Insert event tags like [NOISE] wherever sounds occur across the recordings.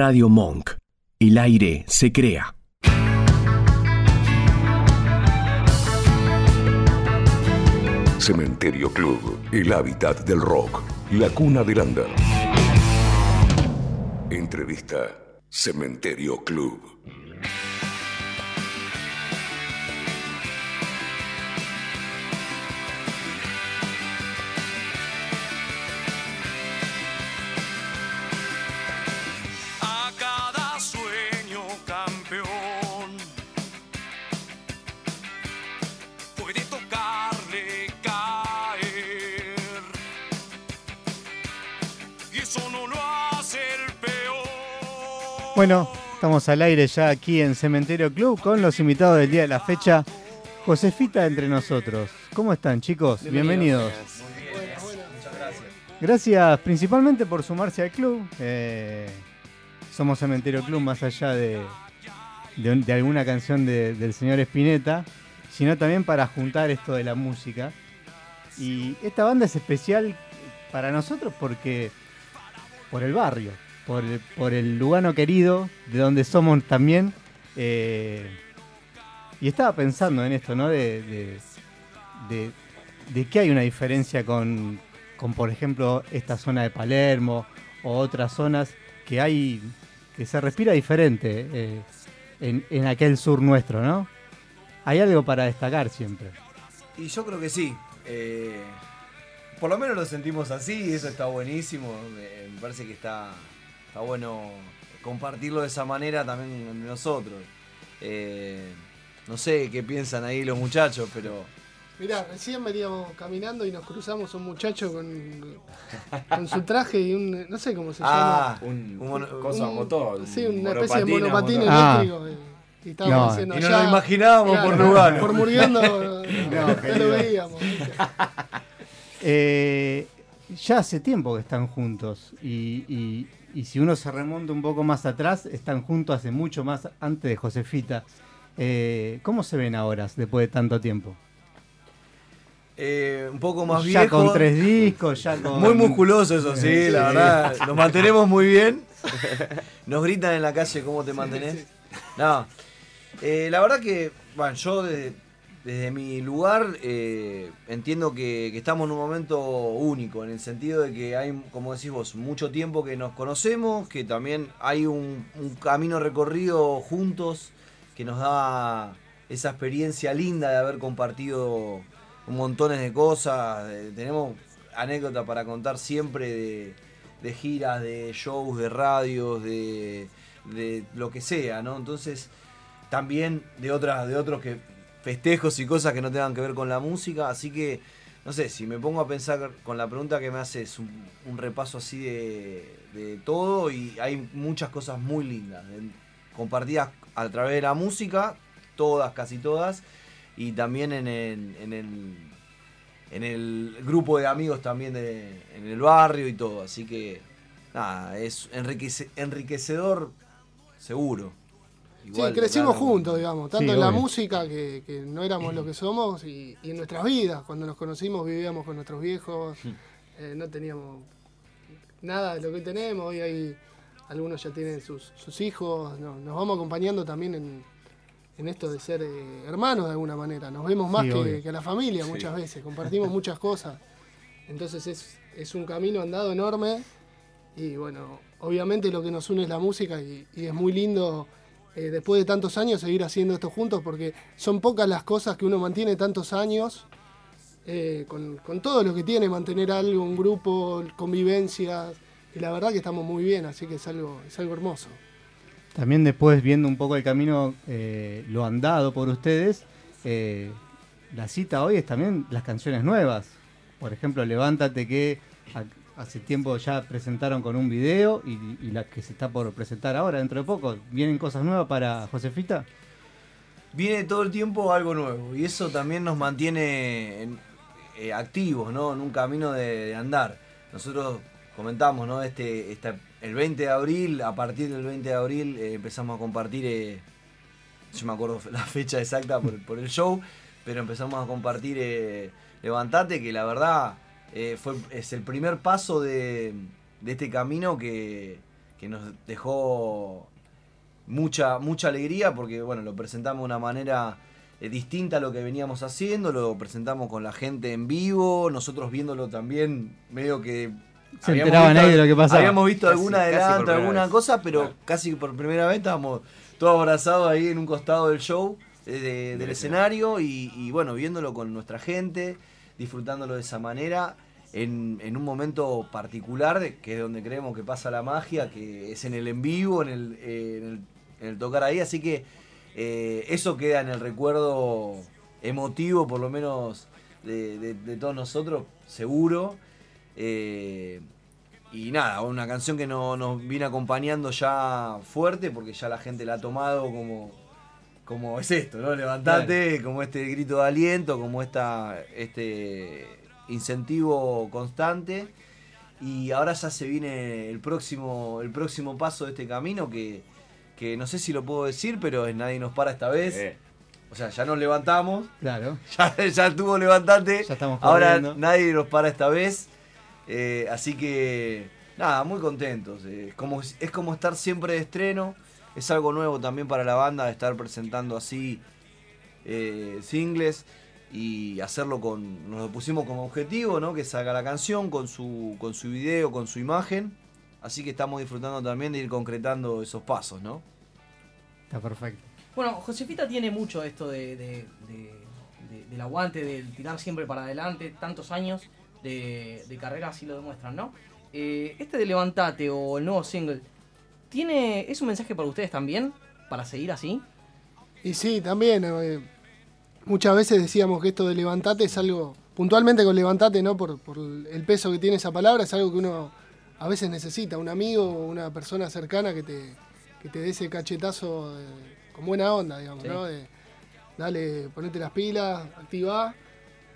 Radio Monk. El aire se crea. Cementerio Club, el hábitat del rock, la cuna del under. Entrevista Cementerio Club. Eso no lo hace el peor. Bueno, estamos al aire ya aquí en Cementerio Club con los invitados del día de la fecha. Josefita entre nosotros. ¿Cómo están chicos? Bienvenidos. Gracias principalmente por sumarse al club. Eh, somos Cementerio Club más allá de, de, un- de alguna canción de- del señor Spinetta, sino también para juntar esto de la música. Y esta banda es especial para nosotros porque por el barrio, por el, por el querido, de donde somos también. eh, y estaba pensando en esto, ¿no? De, de, de- hay una diferencia con, con, por ejemplo, esta zona de Palermo o otras zonas que hay, que se respira diferente eh, en, en aquel sur nuestro, ¿no? Hay algo para destacar siempre. Y yo creo que sí. eh, por lo menos lo sentimos así y eso está buenísimo. Me, me parece que está, está bueno compartirlo de esa manera también nosotros. Eh, no sé qué piensan ahí los muchachos, pero Mirá, recién veníamos caminando y nos cruzamos un muchacho con, con su traje y un. no sé cómo se Ah, llama. Un, Un mono- cosa Un- motor. Sí, un una especie de monopatín. Ah. eléctrico. y, y estábamos No, haciendo y no lo imaginábamos por lugar. Por muriendo [LAUGHS] no, lo veíamos. Eh, ya hace tiempo que están juntos y, y- y si uno se remonta un poco más atrás, están juntos hace mucho más antes de Josefita. Eh, ¿Cómo se ven ahora después de tanto tiempo? eh, un poco más ya viejo. con tres discos, ya con... Muy musculoso eso, sí, la verdad. Nos mantenemos muy bien. Nos gritan en la calle cómo te mantenés. No. Eh, la verdad que, bueno, yo de- desde mi lugar eh, entiendo que, estamos en un momento único, en el sentido de que hay, como decís vos, mucho tiempo que nos conocemos, que también hay un, un camino recorrido juntos que nos da esa experiencia linda de haber compartido montones de cosas. de- tenemos anécdotas para contar siempre de, de giras, de shows, de radios, de, de lo que sea, ¿no? Entonces, también de otras, de otros que festejos y cosas que no tengan que ver con la música. Así que, no sé, si me pongo a pensar con la pregunta que me haces, un, un repaso así de, todo y hay muchas cosas muy lindas, compartidas a través de la música, todas, casi todas, y también en el, en el, en el grupo de amigos también de, en el barrio y todo. Así que, nada, es enriquece- enriquecedor seguro. Sí, crecimos claro, juntos, digamos, tanto Sí, en la obvio. música, que, que no éramos lo que [CLEARS THROAT] somos, y, y en nuestras vidas. Cuando nos conocimos vivíamos con nuestros viejos, eh, no teníamos nada de lo que tenemos, hoy hay, algunos ya tienen sus, sus hijos, no- nos vamos acompañando también en, en esto de ser eh, hermanos de alguna manera. Nos vemos más Sí, que, que la familia muchas veces, compartimos [LAUGHS] muchas cosas. Entonces es, es un camino andado enorme y bueno, obviamente lo que nos une es la música y, y es muy lindo eh, después de tantos años seguir haciendo esto juntos porque son pocas las cosas que uno mantiene tantos años eh, con, con todo lo que tiene, mantener algo, un grupo, convivencias y la verdad que estamos muy bien, así que es algo, es algo hermoso. También después viendo un poco el camino, eh, lo andado por ustedes, la cita hoy es también las canciones nuevas. Por ejemplo, Levántate que hace tiempo ya presentaron con un video y, y la que se está por presentar ahora dentro de poco. ¿Vienen cosas nuevas para Josefita? Viene todo el tiempo algo nuevo y eso también nos mantiene en- eh, activos, ¿no? En un camino de, de andar. Nosotros comentamos, ¿no? Este, esta- el 20 de abril, a partir del 20 de abril eh, empezamos a compartir, eh, yo me acuerdo la fecha exacta por, por el show, pero empezamos a compartir eh, Levantate, que la verdad eh, fue, es el primer paso de, de este camino que, que nos dejó mucha, mucha alegría porque bueno, lo presentamos de una manera eh, distinta a lo que veníamos haciendo, lo presentamos con la gente en vivo, nosotros viéndolo también medio que Se enteraban visto- ahí de lo que pasaba. Habíamos visto Casi- algún adelanto, alguna vez. cosa, pero Claro. casi por primera vez estábamos todos abrazados ahí en un costado del show, eh, de- del Del escenario y, y, bueno, viéndolo con nuestra gente, disfrutándolo de esa manera. En, en un momento particular, que es donde creemos que pasa la magia, que es en el en vivo, en el, en el, en el tocar ahí, así que eh, eso queda en el recuerdo emotivo, por lo menos de, de- de todos nosotros, seguro. Eh, y nada, una canción que no- nos viene acompañando ya fuerte, porque ya la gente la ha tomado como, como es esto, ¿no? Levantate, como este grito de aliento, como esta, este incentivo constante. Y ahora ya se viene el próximo, el próximo paso de este camino que, que no sé si lo puedo decir, pero es nadie nos para esta vez. Eh, O sea, ya nos levantamos, Claro. [LAUGHS] ya, ya estuvo levantate. Ya estamos Ahora corriendo. nadie nos para esta vez. Eh, así que, nada, muy contentos. Eh, como, es como estar siempre de estreno. Es algo nuevo también para la banda estar presentando así eh, singles y hacerlo con. Nos lo pusimos como objetivo, ¿no? Que salga la canción con su, con su video, con su imagen. Así que estamos disfrutando también de ir concretando esos pasos, ¿no? Está perfecto. Bueno, Josefita tiene mucho esto de, de- de- de- del aguante, del tirar siempre para adelante, tantos años de, de carrera así lo demuestran, ¿no? Eh, este de Levantate o el nuevo single, ¿tiene, ¿es un mensaje para ustedes también? ¿Para seguir así? Y sí, también. eh, muchas veces decíamos que esto de levantate es algo, puntualmente con levantate, ¿no? Por, por el peso que tiene esa palabra, es algo que uno a veces necesita, un amigo o una persona cercana que te, que te dé ese cachetazo de- con buena onda, digamos, Sí. ¿no? De, dale, ponete las pilas, activa.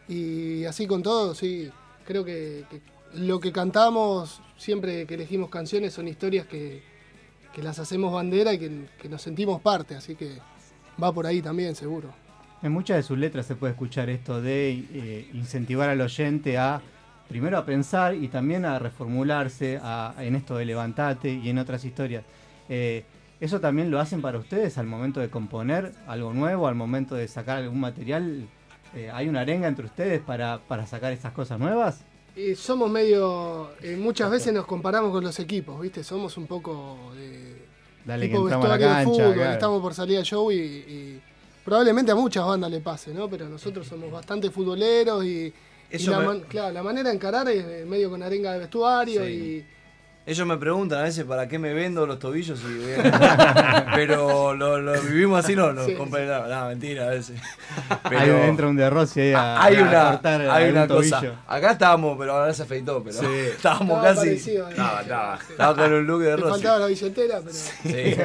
Y así con todo, sí. Creo que, que lo que cantamos, siempre que elegimos canciones, son historias que, que las hacemos bandera y que, nos sentimos parte, así que va por ahí también, seguro. En muchas de sus letras se puede escuchar esto de eh, incentivar al oyente a primero a pensar y también a reformularse en esto de levantate y en otras historias. Eh, ¿Eso también lo hacen para ustedes al momento de componer algo nuevo, al momento de sacar algún material? Eh, ¿Hay una arenga entre ustedes para, para sacar esas cosas nuevas? Y somos medio, eh, muchas veces nos comparamos con los equipos, ¿viste? Somos un poco de Dale que tipo entramos a la vestuario de cancha. fútbol, claro. estamos por salir al show y, y probablemente a muchas bandas le pase, ¿no? Pero nosotros somos bastante futboleros y, y Eso la, me- man- claro, la manera de encarar es eh, medio con arenga de vestuario Sí. y Ellos me preguntan a veces para qué me vendo los tobillos y voy a- [LAUGHS] pero lo, lo vivimos así, no, no, Sí, no, mentira a veces. [LAUGHS] Ahí entra un de Rossi ahí a, hay a una, cortar hay una tobillo. cosa. Acá estábamos, pero ahora se afeitó, pero [LAUGHS] estábamos estaba casi. parecido, ¿eh? Estaba, estaba. Sí. Estaba con un look de Rossi. faltaba la billetera, pero Sí.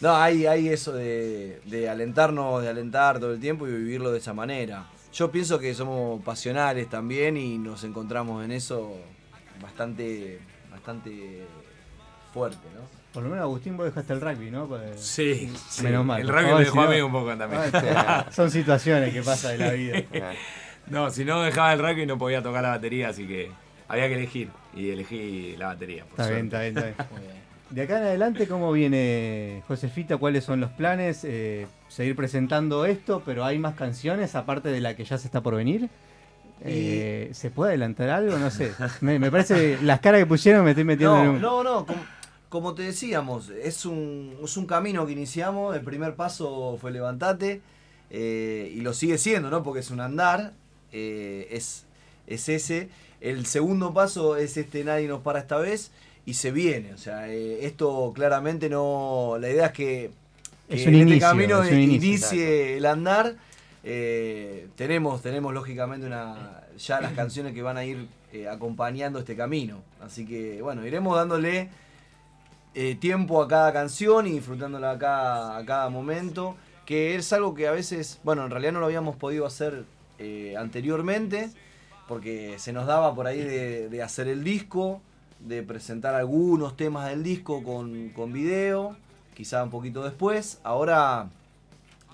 No, hay, hay eso de, de alentarnos, de alentar todo el tiempo y vivirlo de esa manera. Yo pienso que somos pasionales también y nos encontramos en eso bastante, bastante fuerte, ¿no? Por lo menos Agustín vos dejaste el rugby, ¿no? Pues- Sí, sí. Menos mal. El rugby Oh, me si dejó a no- mí un poco también. Ah, este, [LAUGHS] son situaciones que pasan en la vida. [LAUGHS] No, si no dejaba el rugby no podía tocar la batería, así que había que elegir. Y elegí la batería. Por Está bien, suerte. está bien, está [LAUGHS] bien. De acá en adelante, ¿cómo viene Josefita? ¿Cuáles son los planes? Eh, ¿Seguir presentando esto, pero hay más canciones aparte de la que ya se está por venir? Eh, ¿Se puede adelantar algo? No sé. Me, me parece, [LAUGHS] las caras que pusieron me estoy metiendo en No, un... no, no, como, como te decíamos, es un, es un camino que iniciamos, el primer paso fue levantate, eh, y lo sigue siendo, ¿no? Porque es un andar, eh, es, es ese. El segundo paso es este Nadie nos para esta vez, y se viene, o sea, eh, esto claramente no, la idea es que, que Es un en este inicio, camino es un inicio. inicie el andar. Eh, tenemos, tenemos lógicamente una, ya las canciones que van a ir eh, acompañando este camino. Así que bueno, iremos dándole eh, tiempo a cada canción y disfrutándola a cada, cada momento. Que es algo que a veces, bueno, en realidad no lo habíamos podido hacer anteriormente, porque se nos daba por ahí de, de hacer el disco, de presentar algunos temas del disco con, con video, quizá un poquito después. Ahora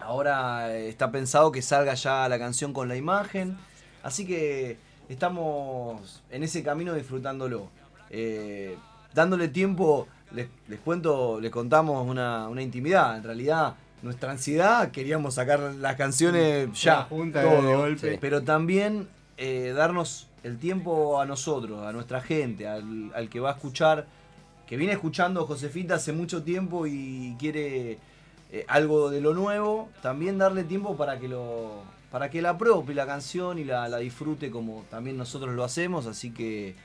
Ahora está pensado que salga ya la canción con la imagen. Así que estamos en ese camino disfrutándolo. Eh, dándole tiempo, les, les cuento, les contamos una, una intimidad. En realidad, nuestra ansiedad, queríamos sacar las canciones ya, juntas, todo, de golpe. pero también eh, darnos el tiempo a nosotros, a nuestra gente, al, al que va a escuchar, que viene escuchando Josefita hace mucho tiempo y quiere eh, algo de lo nuevo, también darle tiempo para que lo para que la apropie la canción y la, la disfrute como también nosotros lo hacemos, así que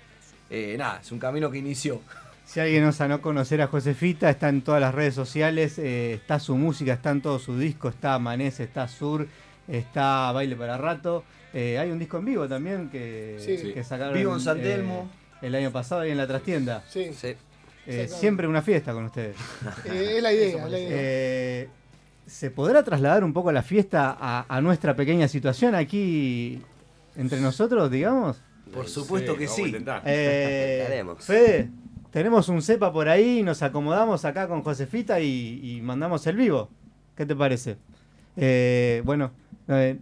eh, nada, es un camino que inició. Si alguien no no conocer a Josefita, está en todas las redes sociales, eh, está su música, está en todo su disco, está Amanece, está Sur, está Baile para Rato. Eh, hay un disco en vivo también que, Sí. que sacaron Vivo en San eh, Telmo. el año pasado ahí en la trastienda. Sí, Sí. Eh, siempre una fiesta con ustedes. [LAUGHS] eh, es la idea, es la idea. Eh, ¿Se podrá trasladar un poco la fiesta a, a nuestra pequeña situación aquí entre nosotros, digamos? Por supuesto que sí. intentar. Eh, [LAUGHS] Haremos. Fede, tenemos un cepa por ahí, nos acomodamos acá con Josefita y, y mandamos el vivo. ¿Qué te parece? Eh, bueno, eh,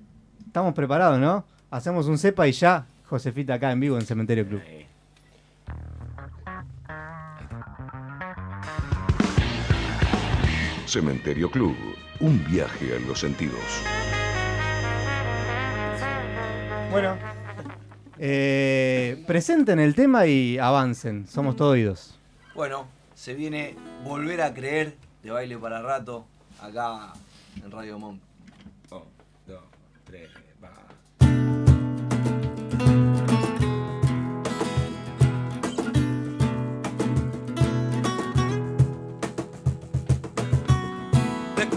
estamos preparados, ¿no? Hacemos un cepa y ya, Josefita acá en vivo en Cementerio Club. Cementerio Club, un viaje a los sentidos. Bueno, eh, presenten el tema y avancen. Somos todo oídos. Bueno, se viene Volver a Creer de Baile para Rato acá en Radio Monk. Un, dos, tres,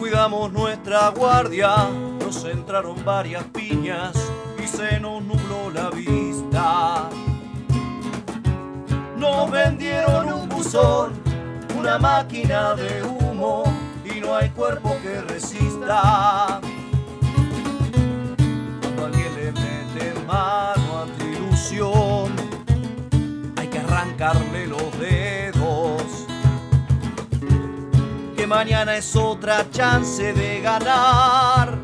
Descuidamos nuestra guardia, nos entraron varias piñas y se nos nubló la vista. Nos vendieron un buzón, una máquina de humo y no hay cuerpo que resista. Cuando alguien le mete mano mañana es otra chance de ganar.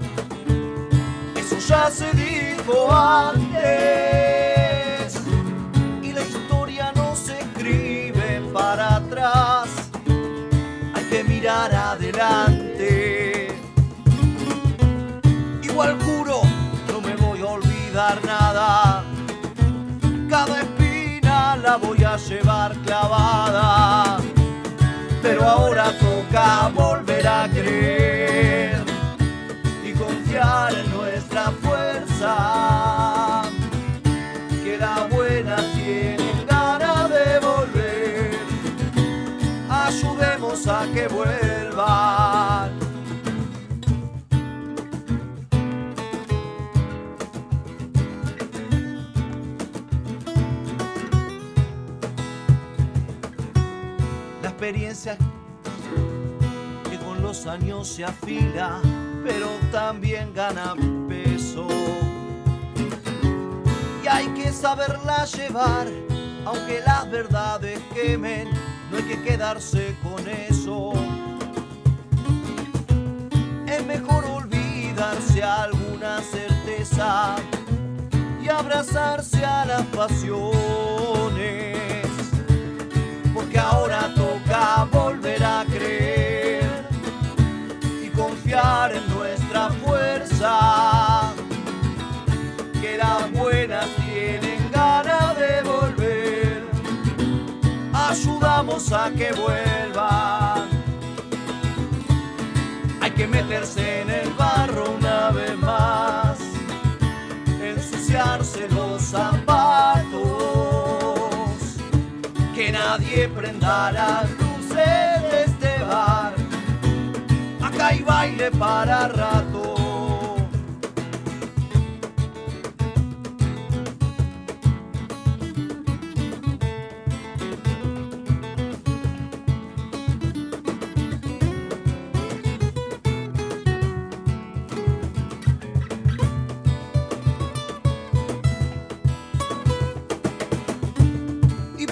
Eso ya se dijo antes. Y la historia no se escribe para atrás. Hay que mirar adelante. Igual juro, no me voy a olvidar nada. Cada espina la voy a llevar clavada experiencia que con los años se afila, pero también gana peso. Y hay que saberla llevar, aunque las verdades quemen, no hay que quedarse con eso. Es mejor olvidarse alguna certeza y abrazarse a las pasiones porque ahora toca volver a creer y confiar en nuestra fuerza. Que las buenas tienen ganas de volver, ayudamos a que vuelvan. Hay que meterse en el prenda las luces de este bar. Acá hay baile para rato.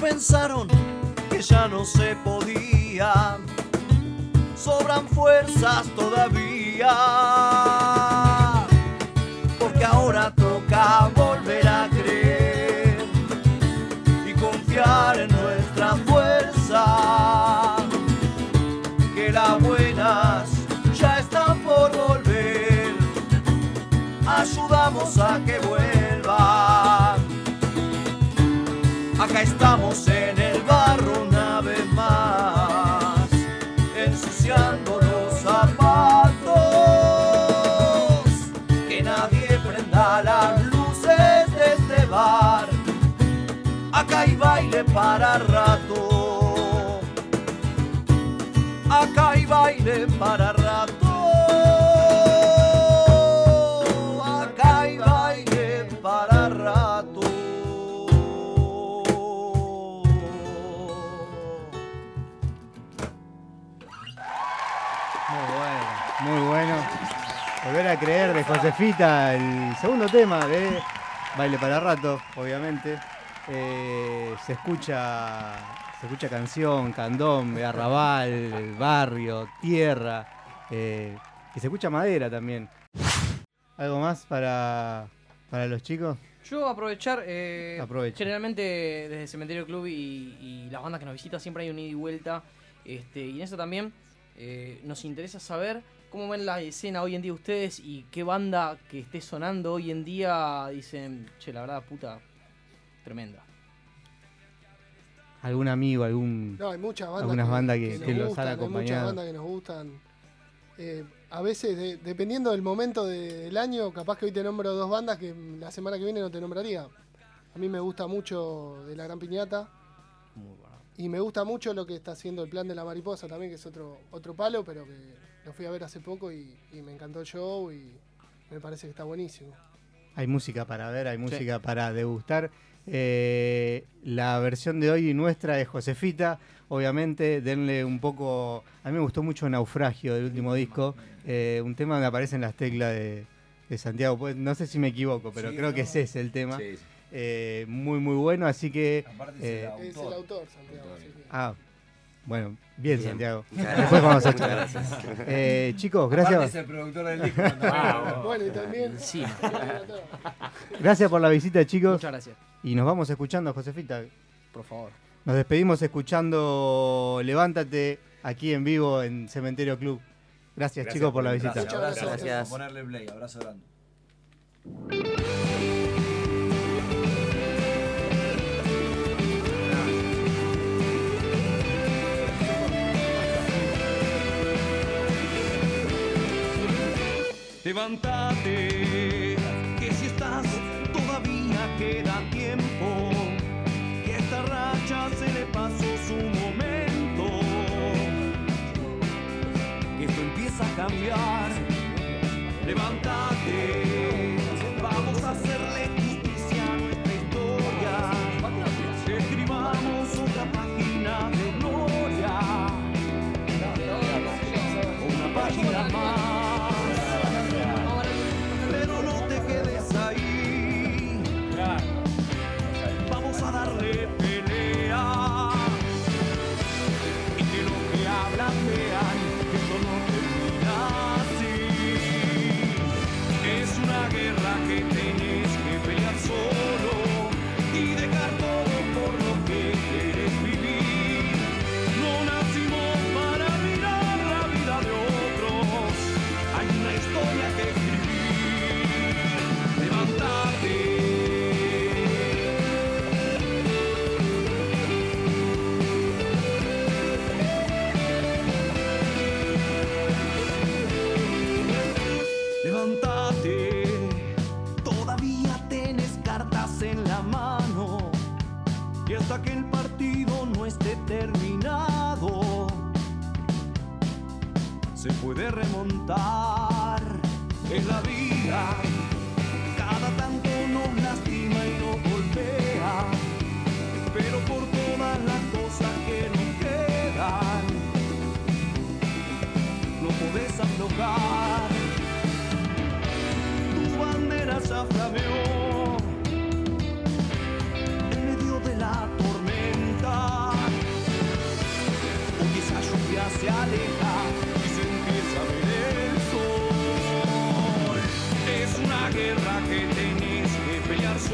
pensaron ya no se podía. Sobran fuerzas todavía. Porque ahora toca volver a creer y confiar en nuestra fuerza. que las buenas ya están por volver. Ayudamos a que vuelvan. Acá estamos en para rato. Acá hay baile para rato. Acá hay baile para rato. Muy bueno, muy bueno. Volver a creer de Josefita, el segundo tema de Baile para Rato, obviamente. Eh, se escucha se escucha canción, candombe, arrabal, barrio, tierra. eh, y se escucha madera también. ¿Algo más para, para los chicos? Yo aprovechar, eh, generalmente desde el Cementerio Club y, y las bandas que nos visitan siempre hay un ida y vuelta. Este, y en eso también eh, nos interesa saber cómo ven la escena hoy en día ustedes y qué banda que esté sonando hoy en día dicen, che, la verdad, puta, tremenda. ¿Algún amigo, algún... No, hay muchas bandas algunas que, bandas que, nos que los gustan, han hay muchas bandas que nos gustan. Eh, a veces, de- dependiendo del momento de- del año, capaz que hoy te nombro dos bandas que la semana que viene no te nombraría. A mí me gusta mucho de La Gran Piñata. Y me gusta mucho lo que está haciendo el plan de la mariposa también, que es otro, otro palo, pero que lo fui a ver hace poco y, y me encantó el show y me parece que está buenísimo. Hay música para ver, hay música para degustar. Eh, la versión de hoy nuestra es Josefita, obviamente, denle un poco... A mí me gustó mucho Naufragio del último disco, eh, un tema donde aparecen las teclas de, de Santiago. Pues, no sé si me equivoco, pero Sí, creo no. que ese es el tema. Sí, sí. Eh, muy, muy bueno, así que... eh, Es el autor, Santiago. así que- ah, bueno, bien, Bien. Santiago. [LAUGHS] Muchas Después vamos a gracias. Muchas gracias. Eh, chicos, Aparte gracias. es el productor del disco. [LAUGHS] Bueno, y también. [LAUGHS] Gracias por la visita, chicos. Muchas gracias. Y nos vamos escuchando, Josefita. Por favor. Nos despedimos escuchando Levántate aquí en vivo en Cementerio Club. Gracias, chicos por la visita. Gracias, abrazo. Gracias. Por ponerle play, abrazo grande. Levántate, Levántate, Es la vida, cada tanto nos lastima y nos golpea. Pero por todas las cosas que nos quedan, no podés aflojar. Tu bandera ya flameó en medio de la tormenta. Hoy esa lluvia se aleja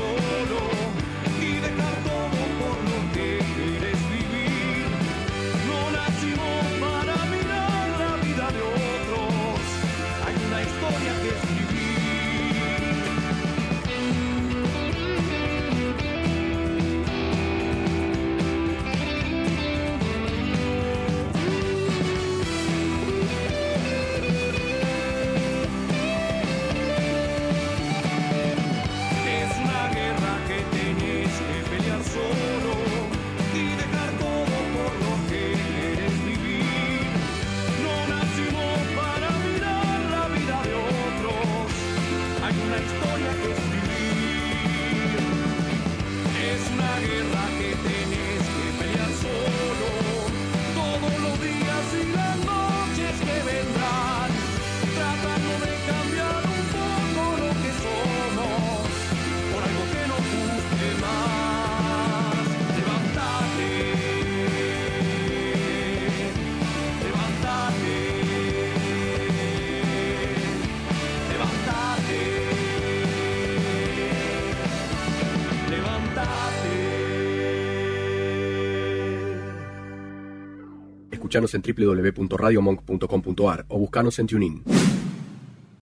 solo Escuchanos en www.radiomonk.com.ar o buscanos en TuneIn.